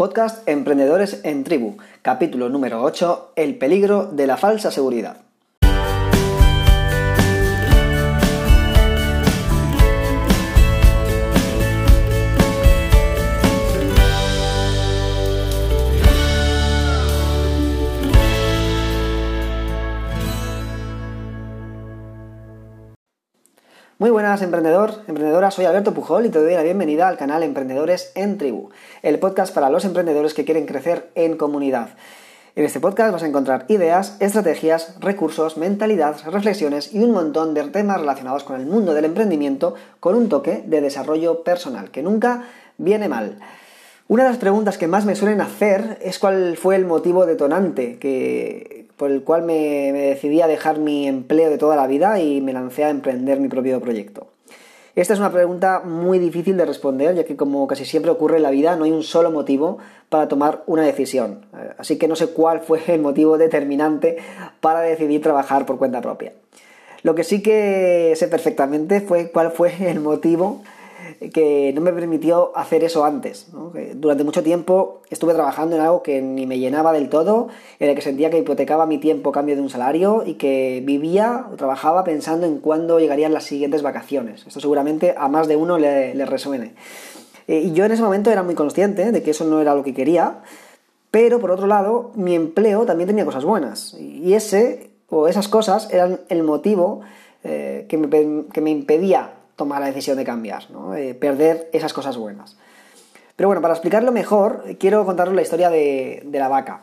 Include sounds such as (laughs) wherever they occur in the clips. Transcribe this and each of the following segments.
Podcast Emprendedores en Tribu, capítulo número 8, El peligro de la falsa seguridad. Muy buenas, emprendedor, emprendedora, soy Alberto Pujol y te doy la bienvenida al canal Emprendedores en Tribu, el podcast para los emprendedores que quieren crecer en comunidad. En este podcast vas a encontrar ideas, estrategias, recursos, mentalidad, reflexiones y un montón de temas relacionados con el mundo del emprendimiento con un toque de desarrollo personal, que nunca viene mal. Una de las preguntas que más me suelen hacer es cuál fue el motivo detonante que, por el cual me, decidí a dejar mi empleo de toda la vida y me lancé a emprender mi propio proyecto. Esta es una pregunta muy difícil de responder, ya que como casi siempre ocurre en la vida, no hay un solo motivo para tomar una decisión. Así que no sé cuál fue el motivo determinante para decidir trabajar por cuenta propia. Lo que sí que sé perfectamente fue cuál fue el motivo que no me permitió hacer eso antes. Durante mucho tiempo estuve trabajando en algo que ni me llenaba del todo, en el que sentía que hipotecaba mi tiempo a cambio de un salario y que vivía o trabajaba pensando en cuándo llegarían las siguientes vacaciones. Esto seguramente a más de uno le, resuene. Eh, y yo en ese momento era muy consciente de que eso no era lo que quería, pero por otro lado, mi empleo también tenía cosas buenas. Y ese o esas cosas eran el motivo eh, que, me, que me impedía tomar la decisión de cambiar, ¿no? perder esas cosas buenas. Pero bueno, para explicarlo mejor, quiero contaros la historia de, la vaca.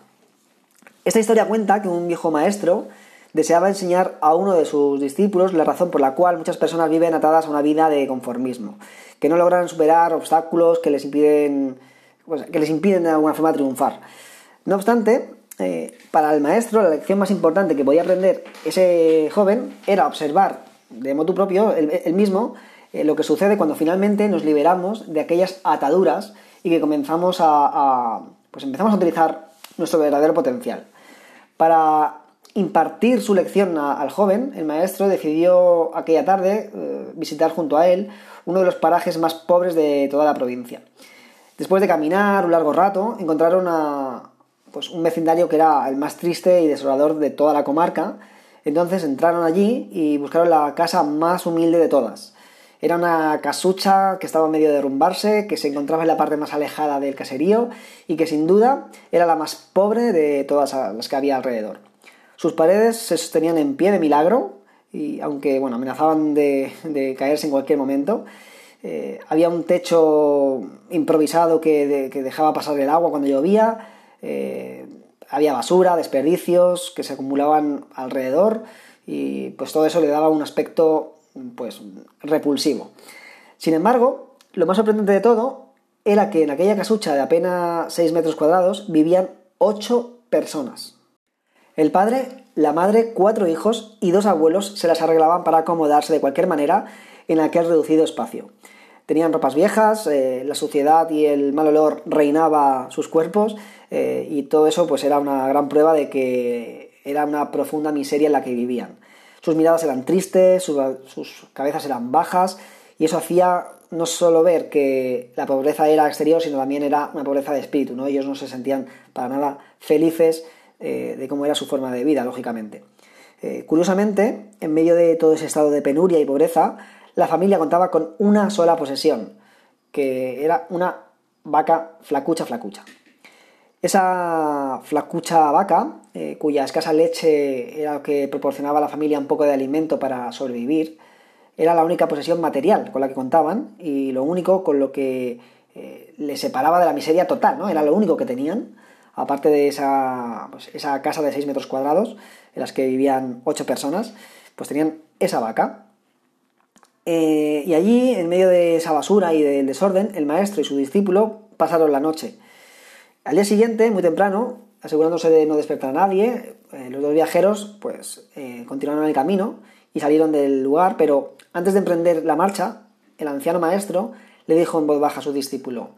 Esta historia cuenta que un viejo maestro deseaba enseñar a uno de sus discípulos la razón por la cual muchas personas viven atadas a una vida de conformismo, que no logran superar obstáculos que les impiden, pues, que les impiden de alguna forma triunfar. No obstante, eh, para el maestro la lección más importante que podía aprender ese joven era observar de modo propio, el, mismo, eh, lo que sucede cuando finalmente nos liberamos de aquellas ataduras y que comenzamos a, pues empezamos a utilizar nuestro verdadero potencial. Para impartir su lección al joven, el maestro decidió aquella tarde eh, visitar junto a él uno de los parajes más pobres de toda la provincia. Después de caminar un largo rato, encontraron pues un vecindario que era el más triste y desolador de toda la comarca, entonces entraron allí y buscaron la casa más humilde de todas. Era una casucha que estaba medio de derrumbarse, que se encontraba en la parte más alejada del caserío y que sin duda era la más pobre de todas las que había alrededor. Sus paredes se sostenían en pie de milagro y aunque bueno, amenazaban de, caerse en cualquier momento, eh, había un techo improvisado que, dejaba pasar el agua cuando llovía, eh, había basura, desperdicios que se acumulaban alrededor y pues todo eso le daba un aspecto pues repulsivo. Sin embargo, lo más sorprendente de todo era que en aquella casucha de apenas 6 metros cuadrados vivían 8 personas. El padre, la madre, cuatro hijos y dos abuelos se las arreglaban para acomodarse de cualquier manera en aquel reducido espacio. Tenían ropas viejas, eh, la suciedad y el mal olor reinaba sus cuerpos eh, y todo eso pues era una gran prueba de que era una profunda miseria en la que vivían. Sus miradas eran tristes, sus, cabezas eran bajas y eso hacía no solo ver que la pobreza era exterior, sino también era una pobreza de espíritu, ¿no? Ellos no se sentían para nada felices eh, de cómo era su forma de vida, lógicamente. Curiosamente, en medio de todo ese estado de penuria y pobreza, la familia contaba con una sola posesión, que era una vaca flacucha flacucha. Esa flacucha vaca, eh, cuya escasa leche era lo que proporcionaba a la familia un poco de alimento para sobrevivir, era la única posesión material con la que contaban y lo único con lo que eh, les separaba de la miseria total, ¿no? Era lo único que tenían, aparte de esa, pues, esa casa de 6 metros cuadrados en las que vivían 8 personas, pues tenían esa vaca. Eh, y allí, en medio de esa basura y del desorden, el maestro y su discípulo pasaron la noche al día siguiente, muy temprano, asegurándose de no despertar a nadie, eh, los dos viajeros pues eh, continuaron el camino y salieron del lugar, pero antes de emprender la marcha, el anciano maestro le dijo en voz baja a su discípulo,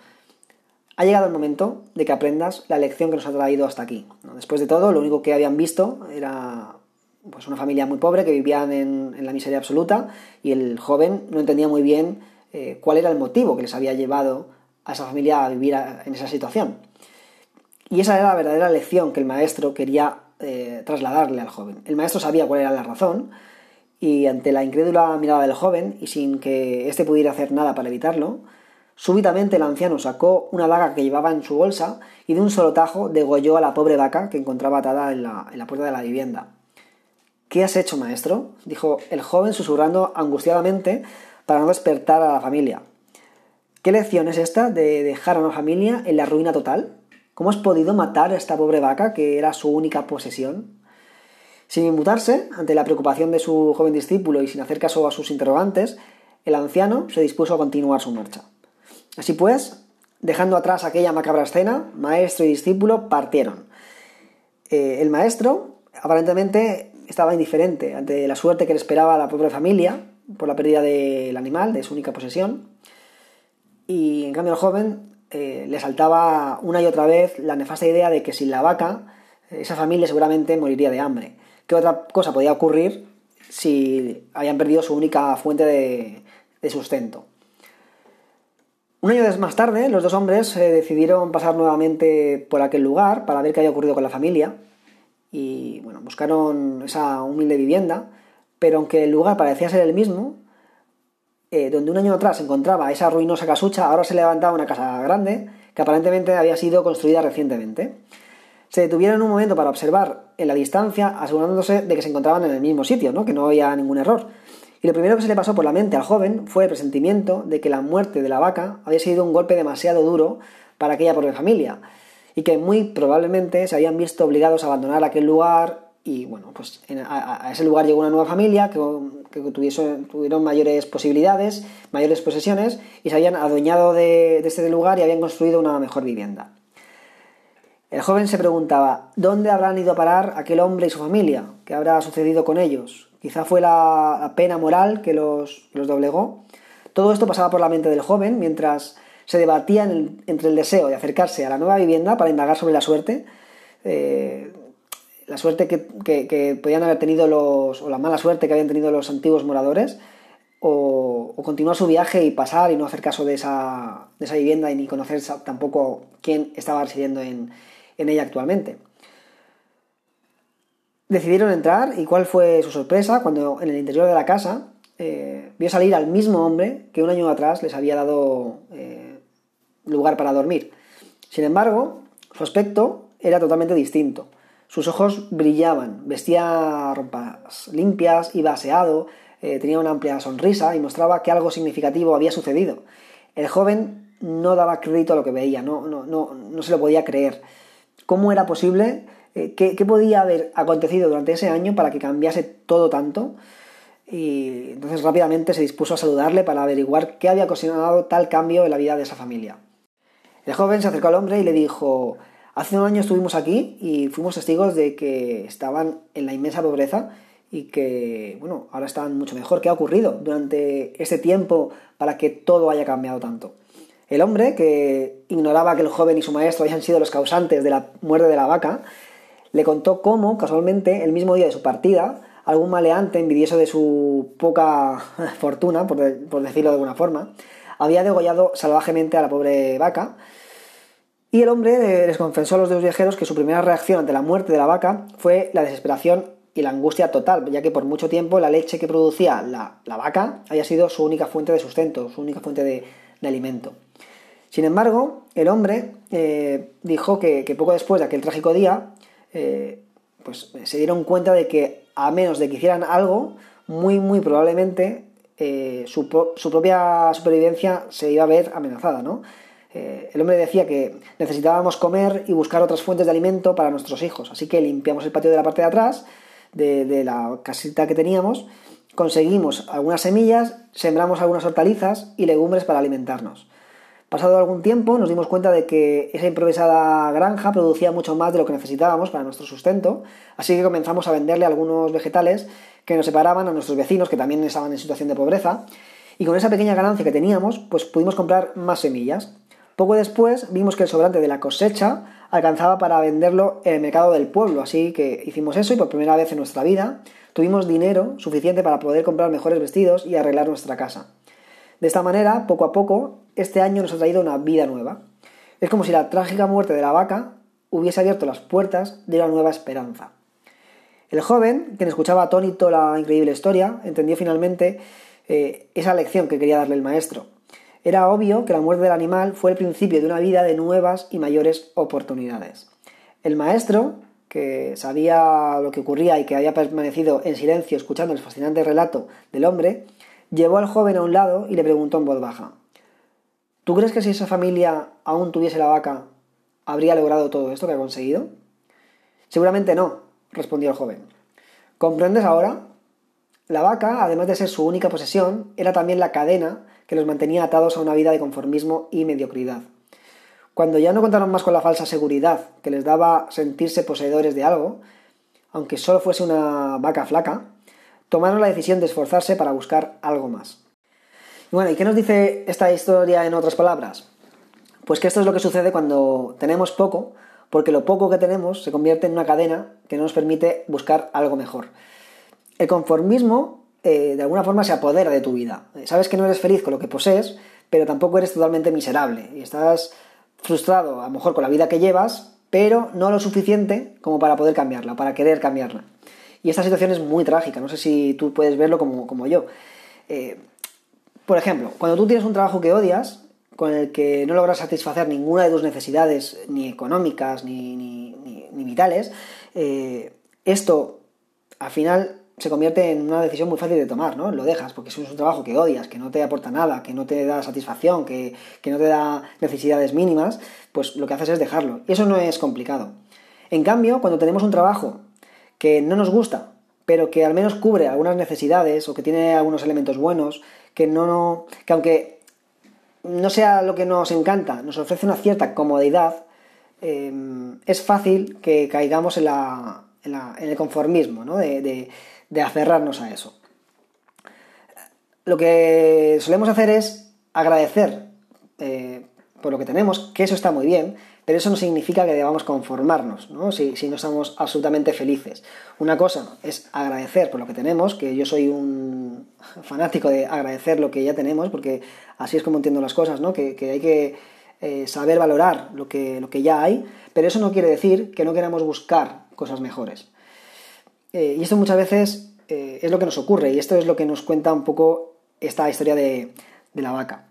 ha llegado el momento de que aprendas la lección que nos ha traído hasta aquí. Después de todo, lo único que habían visto era pues, una familia muy pobre que vivían en, la miseria absoluta y el joven no entendía muy bien eh, cuál era el motivo que les había llevado a esa familia a vivir en esa situación. Y esa era la verdadera lección que el maestro quería eh, trasladarle al joven. El maestro sabía cuál era la razón y ante la incrédula mirada del joven y sin que éste pudiera hacer nada para evitarlo, súbitamente el anciano sacó una vaca que llevaba en su bolsa y de un solo tajo degolló a la pobre vaca que encontraba atada en la puerta de la vivienda. ¿Qué has hecho, maestro? dijo el joven susurrando angustiadamente para no despertar a la familia. ¿Qué lección es esta de dejar a una familia en la ruina total? ¿Cómo has podido matar a esta pobre vaca que era su única posesión? Sin inmutarse, ante la preocupación de su joven discípulo y sin hacer caso a sus interrogantes, el anciano se dispuso a continuar su marcha. Así pues, dejando atrás aquella macabra escena, maestro y discípulo partieron. Eh, el maestro aparentemente estaba indiferente ante la suerte que le esperaba a la pobre familia por la pérdida del animal, de su única posesión, y en cambio el joven eh, le saltaba una y otra vez la nefasta idea de que sin la vaca esa familia seguramente moriría de hambre. ¿Qué otra cosa podía ocurrir si habían perdido su única fuente de, sustento? Un año más tarde, los dos hombres eh, decidieron pasar nuevamente por aquel lugar para ver qué había ocurrido con la familia y bueno, buscaron esa humilde vivienda, pero aunque el lugar parecía ser el mismo, eh, donde un año atrás se encontraba esa ruinosa casucha, ahora se levantaba una casa grande que aparentemente había sido construida recientemente. Se detuvieron un momento para observar en la distancia, asegurándose de que se encontraban en el mismo sitio, ¿no? que no había ningún error. Y lo primero que se le pasó por la mente al joven fue el presentimiento de que la muerte de la vaca había sido un golpe demasiado duro para aquella pobre familia, y que muy probablemente se habían visto obligados a abandonar aquel lugar y bueno, pues a, ese lugar llegó una nueva familia que, tuvieron mayores posibilidades, mayores posesiones y se habían adueñado de, este lugar y habían construido una mejor vivienda. El joven se preguntaba, ¿dónde habrán ido a parar aquel hombre y su familia? ¿Qué habrá sucedido con ellos? Quizá fue la, pena moral que los, doblegó. Todo esto pasaba por la mente del joven mientras se debatía entre el deseo de acercarse a la nueva vivienda para indagar sobre la suerte, eh, la suerte que, podían haber tenido los, o la mala suerte que habían tenido los antiguos moradores, o, continuar su viaje y pasar y no hacer caso de esa, vivienda y ni conocer tampoco quién estaba residiendo en, ella actualmente. Decidieron entrar y cuál fue su sorpresa cuando en el interior de la casa eh, vio salir al mismo hombre que un año atrás les había dado eh, lugar para dormir. Sin embargo, su aspecto era totalmente distinto. Sus ojos brillaban, vestía ropas limpias, iba aseado, eh, tenía una amplia sonrisa y mostraba que algo significativo había sucedido. El joven no daba crédito a lo que veía, no, no, no, no se lo podía creer. ¿Cómo era posible? Eh, ¿qué, ¿Qué podía haber acontecido durante ese año para que cambiase todo tanto? Y entonces rápidamente se dispuso a saludarle para averiguar qué había ocasionado tal cambio en la vida de esa familia. El joven se acercó al hombre y le dijo Hace un año estuvimos aquí y fuimos testigos de que estaban en la inmensa pobreza y que, bueno, ahora están mucho mejor. ¿Qué ha ocurrido durante este tiempo para que todo haya cambiado tanto? El hombre, que ignoraba que el joven y su maestro habían sido los causantes de la muerte de la vaca, le contó cómo, casualmente, el mismo día de su partida, algún maleante, envidioso de su poca (laughs) fortuna, por, por decirlo de alguna forma, había degollado salvajemente a la pobre vaca y el hombre les confesó a los dos viajeros que su primera reacción ante la muerte de la vaca fue la desesperación y la angustia total, ya que por mucho tiempo la leche que producía la, vaca había sido su única fuente de sustento, su única fuente de, alimento. Sin embargo, el hombre eh, dijo que, poco después de aquel trágico día, eh, pues se dieron cuenta de que a menos de que hicieran algo, muy muy probablemente eh, su, propia supervivencia se iba a ver amenazada, ¿no? Eh, el hombre decía que necesitábamos comer y buscar otras fuentes de alimento para nuestros hijos, así que limpiamos el patio de la parte de atrás de, la casita que teníamos, conseguimos algunas semillas, sembramos algunas hortalizas y legumbres para alimentarnos. Pasado algún tiempo nos dimos cuenta de que esa improvisada granja producía mucho más de lo que necesitábamos para nuestro sustento, así que comenzamos a venderle algunos vegetales que nos separaban a nuestros vecinos que también estaban en situación de pobreza, y con esa pequeña ganancia que teníamos, pues pudimos comprar más semillas. Poco después vimos que el sobrante de la cosecha alcanzaba para venderlo en el mercado del pueblo, así que hicimos eso y por primera vez en nuestra vida tuvimos dinero suficiente para poder comprar mejores vestidos y arreglar nuestra casa. De esta manera, poco a poco, este año nos ha traído una vida nueva. Es como si la trágica muerte de la vaca hubiese abierto las puertas de una nueva esperanza. El joven, quien escuchaba atónito la increíble historia, entendió finalmente eh, esa lección que quería darle el maestro. Era obvio que la muerte del animal fue el principio de una vida de nuevas y mayores oportunidades. El maestro, que sabía lo que ocurría y que había permanecido en silencio escuchando el fascinante relato del hombre, llevó al joven a un lado y le preguntó en voz baja ¿Tú crees que si esa familia aún tuviese la vaca, habría logrado todo esto que ha conseguido? Seguramente no, respondió el joven. ¿Comprendes ahora? La vaca, además de ser su única posesión, era también la cadena que los mantenía atados a una vida de conformismo y mediocridad. Cuando ya no contaron más con la falsa seguridad que les daba sentirse poseedores de algo, aunque solo fuese una vaca flaca, tomaron la decisión de esforzarse para buscar algo más. bueno, ¿y qué nos dice esta historia en otras palabras? Pues que esto es lo que sucede cuando tenemos poco, porque lo poco que tenemos se convierte en una cadena que no nos permite buscar algo mejor. El conformismo, eh, de alguna forma, se apodera de tu vida. Sabes que no eres feliz con lo que posees, pero tampoco eres totalmente miserable. Y estás frustrado, a lo mejor, con la vida que llevas, pero no lo suficiente como para poder cambiarla, para querer cambiarla. Y esta situación es muy trágica, no sé si tú puedes verlo como, yo. Eh, por ejemplo, cuando tú tienes un trabajo que odias, con el que no logras satisfacer ninguna de tus necesidades, ni económicas, ni, ni, vitales, eh, esto al final se convierte en una decisión muy fácil de tomar, ¿no? Lo dejas porque es un trabajo que odias, que no te aporta nada, que no te da satisfacción, que, que no te da necesidades mínimas, pues lo que haces es dejarlo. Y eso no es complicado. En cambio, cuando tenemos un trabajo que no nos gusta, pero que al menos cubre algunas necesidades o que tiene algunos elementos buenos, que no, que aunque no sea lo que nos encanta, nos ofrece una cierta comodidad, eh, es fácil que caigamos en, la, en, el conformismo, ¿no? de, de, aferrarnos a eso. Lo que solemos hacer es agradecer eh, por lo que tenemos, que eso está muy bien, pero eso no significa que debamos conformarnos, ¿no? Si, no estamos absolutamente felices. Una cosa es agradecer por lo que tenemos, que yo soy un fanático de agradecer lo que ya tenemos, porque así es como entiendo las cosas, ¿no? Que, hay que eh, saber valorar lo que, lo que ya hay, pero eso no quiere decir que no queramos buscar cosas mejores. Eh, y esto muchas veces eh, es lo que nos ocurre, y esto es lo que nos cuenta un poco esta historia de la vaca.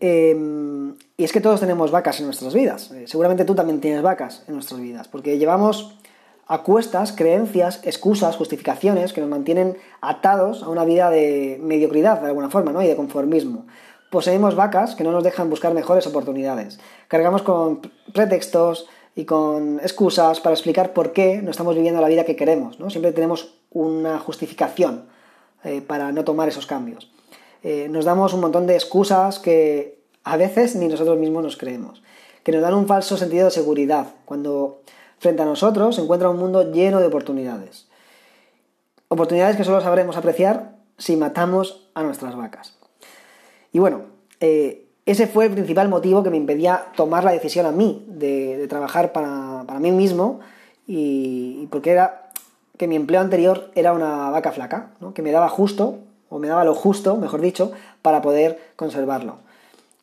Em, y es que todos tenemos vacas en nuestras vidas. Eh, seguramente tú también tienes vacas en nuestras vidas, porque llevamos a cuestas creencias, excusas, justificaciones que nos mantienen atados a una vida de mediocridad de alguna forma, ¿no? Y de conformismo. Poseemos vacas que no nos dejan buscar mejores oportunidades. Cargamos con pretextos y con excusas para explicar por qué no estamos viviendo la vida que queremos, ¿no? Siempre tenemos una justificación eh, para no tomar esos cambios. Eh, nos damos un montón de excusas que a veces ni nosotros mismos nos creemos, que nos dan un falso sentido de seguridad, cuando frente a nosotros se encuentra un mundo lleno de oportunidades. Oportunidades que solo sabremos apreciar si matamos a nuestras vacas. Y bueno, eh, ese fue el principal motivo que me impedía tomar la decisión a mí de, trabajar para, mí mismo y, porque era que mi empleo anterior era una vaca flaca, que me daba justo o me daba lo justo, mejor dicho, para poder conservarlo.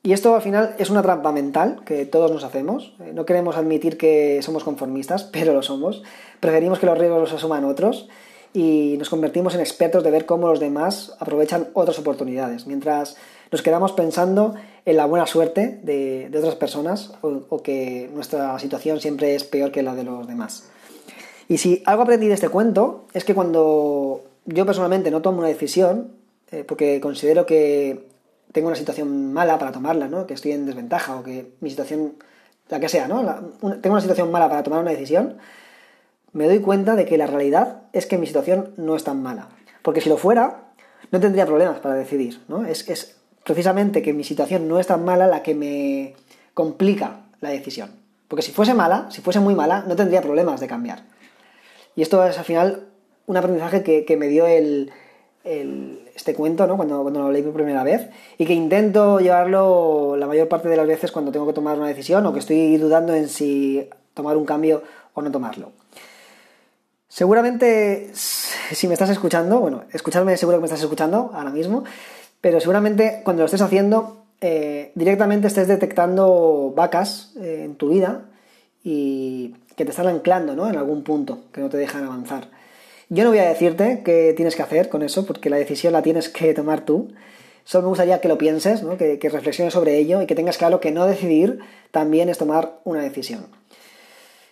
Y esto al final es una trampa mental que todos nos hacemos. Eh, no queremos admitir que somos conformistas, (laughs) pero lo somos. Preferimos que los riesgos los asuman otros y nos convertimos en expertos de ver cómo los demás aprovechan otras oportunidades, mientras nos quedamos pensando en la buena suerte de, otras personas o, o, que nuestra situación siempre es peor que la de los demás. Y si algo aprendí de este cuento es que cuando yo personalmente no tomo una decisión, eh, porque considero que tengo una situación mala para tomarla, ¿no? Que estoy en desventaja o que mi situación, la que sea, ¿no? tengo una situación mala para tomar una decisión, me doy cuenta de que la realidad es que mi situación no es tan mala. Porque si lo fuera, no tendría problemas para decidir, ¿no? Es, es precisamente que mi situación no es tan mala la que me complica la decisión. Porque si fuese mala, si fuese muy mala, no tendría problemas de cambiar. Y esto es al final un aprendizaje que me dio el, este cuento, ¿no? Cuando, cuando lo leí por primera vez, y que intento llevarlo la mayor parte de las veces cuando tengo que tomar una decisión o que estoy dudando en si tomar un cambio o no tomarlo. Seguramente, si me estás escuchando, bueno, escucharme seguro que me estás escuchando ahora mismo, pero seguramente cuando lo estés haciendo eh, directamente estés detectando vacas eh, en tu vida y que te están anclando ¿no? en algún punto, que no te dejan avanzar. Yo no voy a decirte qué tienes que hacer con eso, porque la decisión la tienes que tomar tú. Solo me gustaría que lo pienses, que, reflexiones sobre ello y que tengas claro que no decidir también es tomar una decisión.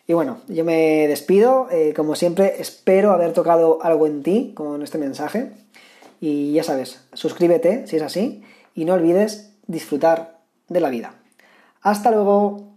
Y bueno, yo me despido. Eh, como siempre, espero haber tocado algo en ti con este mensaje. Y ya sabes, suscríbete si es así y no olvides disfrutar de la vida. Hasta luego.